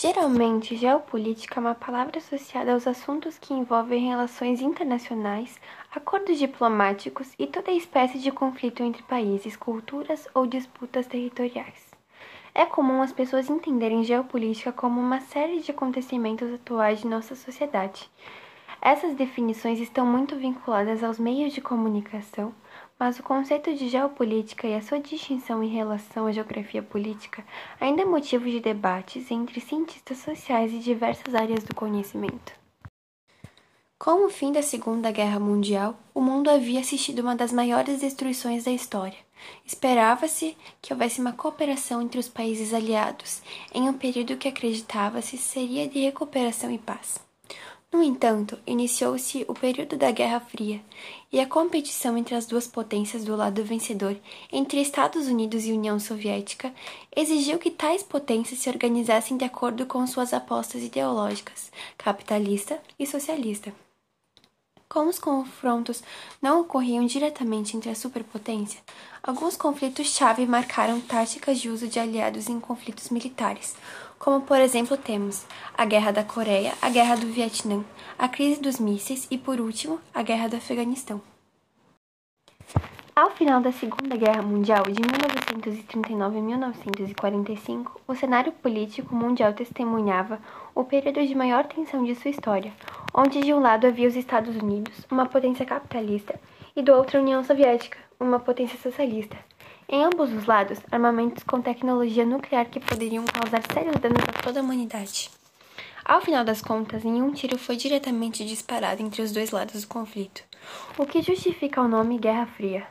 Geralmente, geopolítica é uma palavra associada aos assuntos que envolvem relações internacionais, acordos diplomáticos e toda espécie de conflito entre países, culturas ou disputas territoriais. É comum as pessoas entenderem geopolítica como uma série de acontecimentos atuais de nossa sociedade. Essas definições estão muito vinculadas aos meios de comunicação, mas o conceito de geopolítica e a sua distinção em relação à geografia política ainda é motivo de debates entre cientistas sociais e diversas áreas do conhecimento. Com o fim da Segunda Guerra Mundial, o mundo havia assistido uma das maiores destruições da história. Esperava-se que houvesse uma cooperação entre os países aliados, em um período que acreditava-se seria de recuperação e paz. No entanto, iniciou-se o período da Guerra Fria e a competição entre as duas potências do lado vencedor, entre Estados Unidos e União Soviética, exigiu que tais potências se organizassem de acordo com suas apostas ideológicas, capitalista e socialista. Como os confrontos não ocorriam diretamente entre a superpotência, alguns conflitos-chave marcaram táticas de uso de aliados em conflitos militares, como por exemplo temos a Guerra da Coreia, a Guerra do Vietnã, a crise dos mísseis e, por último, a Guerra do Afeganistão. Ao final da Segunda Guerra Mundial, de 1939 a 1945, o cenário político mundial testemunhava o período de maior tensão de sua história, onde de um lado havia os Estados Unidos, uma potência capitalista, e do outro a União Soviética, uma potência socialista. Em ambos os lados, armamentos com tecnologia nuclear que poderiam causar sérios danos a toda a humanidade. Ao final das contas, nenhum tiro foi diretamente disparado entre os dois lados do conflito, o que justifica o nome Guerra Fria.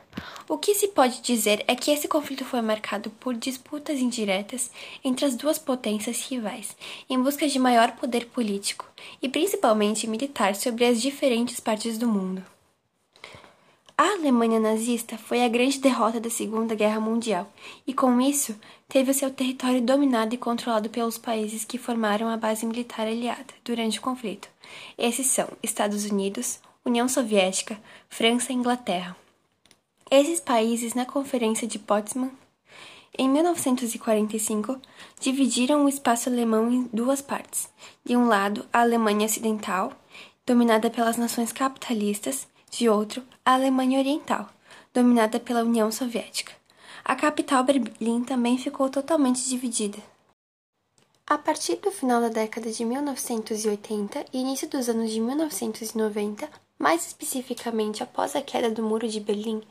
O que se pode dizer é que esse conflito foi marcado por disputas indiretas entre as duas potências rivais, em busca de maior poder político e principalmente militar sobre as diferentes partes do mundo. A Alemanha nazista foi a grande derrota da Segunda Guerra Mundial e, com isso, teve o seu território dominado e controlado pelos países que formaram a base militar aliada durante o conflito. Esses são Estados Unidos, União Soviética, França e Inglaterra. Esses países, na Conferência de Potsdam, em 1945, dividiram o espaço alemão em duas partes. De um lado, a Alemanha Ocidental, dominada pelas nações capitalistas, de outro, a Alemanha Oriental, dominada pela União Soviética. A capital Berlim também ficou totalmente dividida. A partir do final da década de 1980 e início dos anos de 1990, mais especificamente após a queda do Muro de Berlim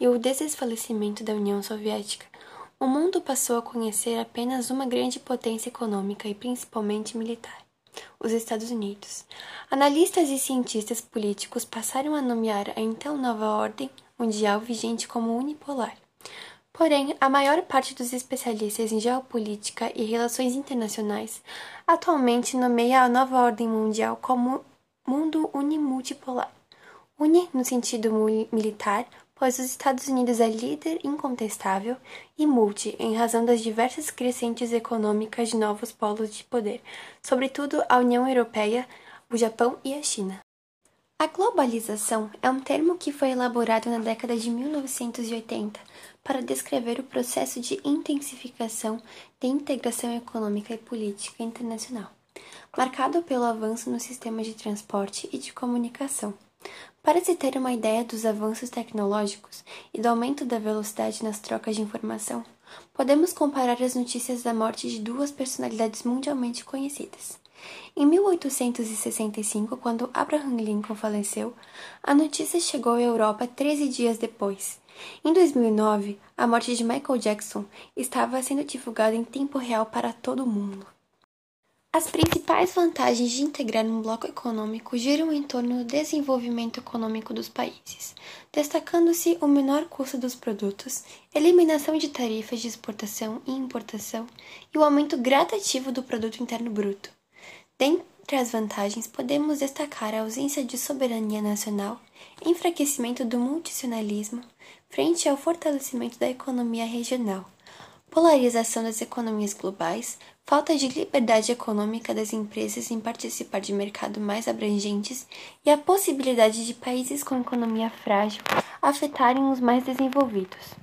e o desfalecimento da União Soviética, o mundo passou a conhecer apenas uma grande potência econômica e principalmente militar os Estados Unidos. Analistas e cientistas políticos passaram a nomear a então nova ordem mundial vigente como unipolar. Porém, a maior parte dos especialistas em geopolítica e relações internacionais atualmente nomeia a nova ordem mundial como mundo unimultipolar. Uni no sentido militar, pois os Estados Unidos é líder incontestável, e multi, em razão das diversas crescentes econômicas de novos polos de poder, sobretudo a União Europeia, o Japão e a China. A globalização é um termo que foi elaborado na década de 1980 para descrever o processo de intensificação de integração econômica e política internacional, marcado pelo avanço no sistema de transporte e de comunicação para se ter uma ideia dos avanços tecnológicos e do aumento da velocidade nas trocas de informação, podemos comparar as notícias da morte de duas personalidades mundialmente conhecidas. Em 1865, quando Abraham Lincoln faleceu, a notícia chegou à Europa 13 dias depois. Em 2009, a morte de Michael Jackson estava sendo divulgada em tempo real para todo o mundo. As principais vantagens de integrar um bloco econômico giram em torno do desenvolvimento econômico dos países, destacando-se o menor custo dos produtos, eliminação de tarifas de exportação e importação e o aumento gradativo do produto interno bruto. Dentre as vantagens, podemos destacar a ausência de soberania nacional, enfraquecimento do multinacionalismo frente ao fortalecimento da economia regional polarização das economias globais, falta de liberdade econômica das empresas em participar de mercados mais abrangentes e a possibilidade de países com economia frágil afetarem os mais desenvolvidos.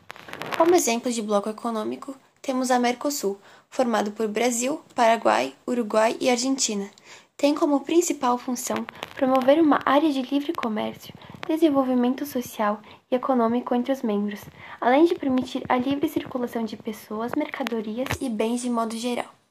Como exemplos de bloco econômico, temos a Mercosul, formado por Brasil, Paraguai, Uruguai e Argentina. Tem como principal função promover uma área de livre comércio, desenvolvimento social e econômico entre os membros, além de permitir a livre circulação de pessoas, mercadorias e bens de modo geral.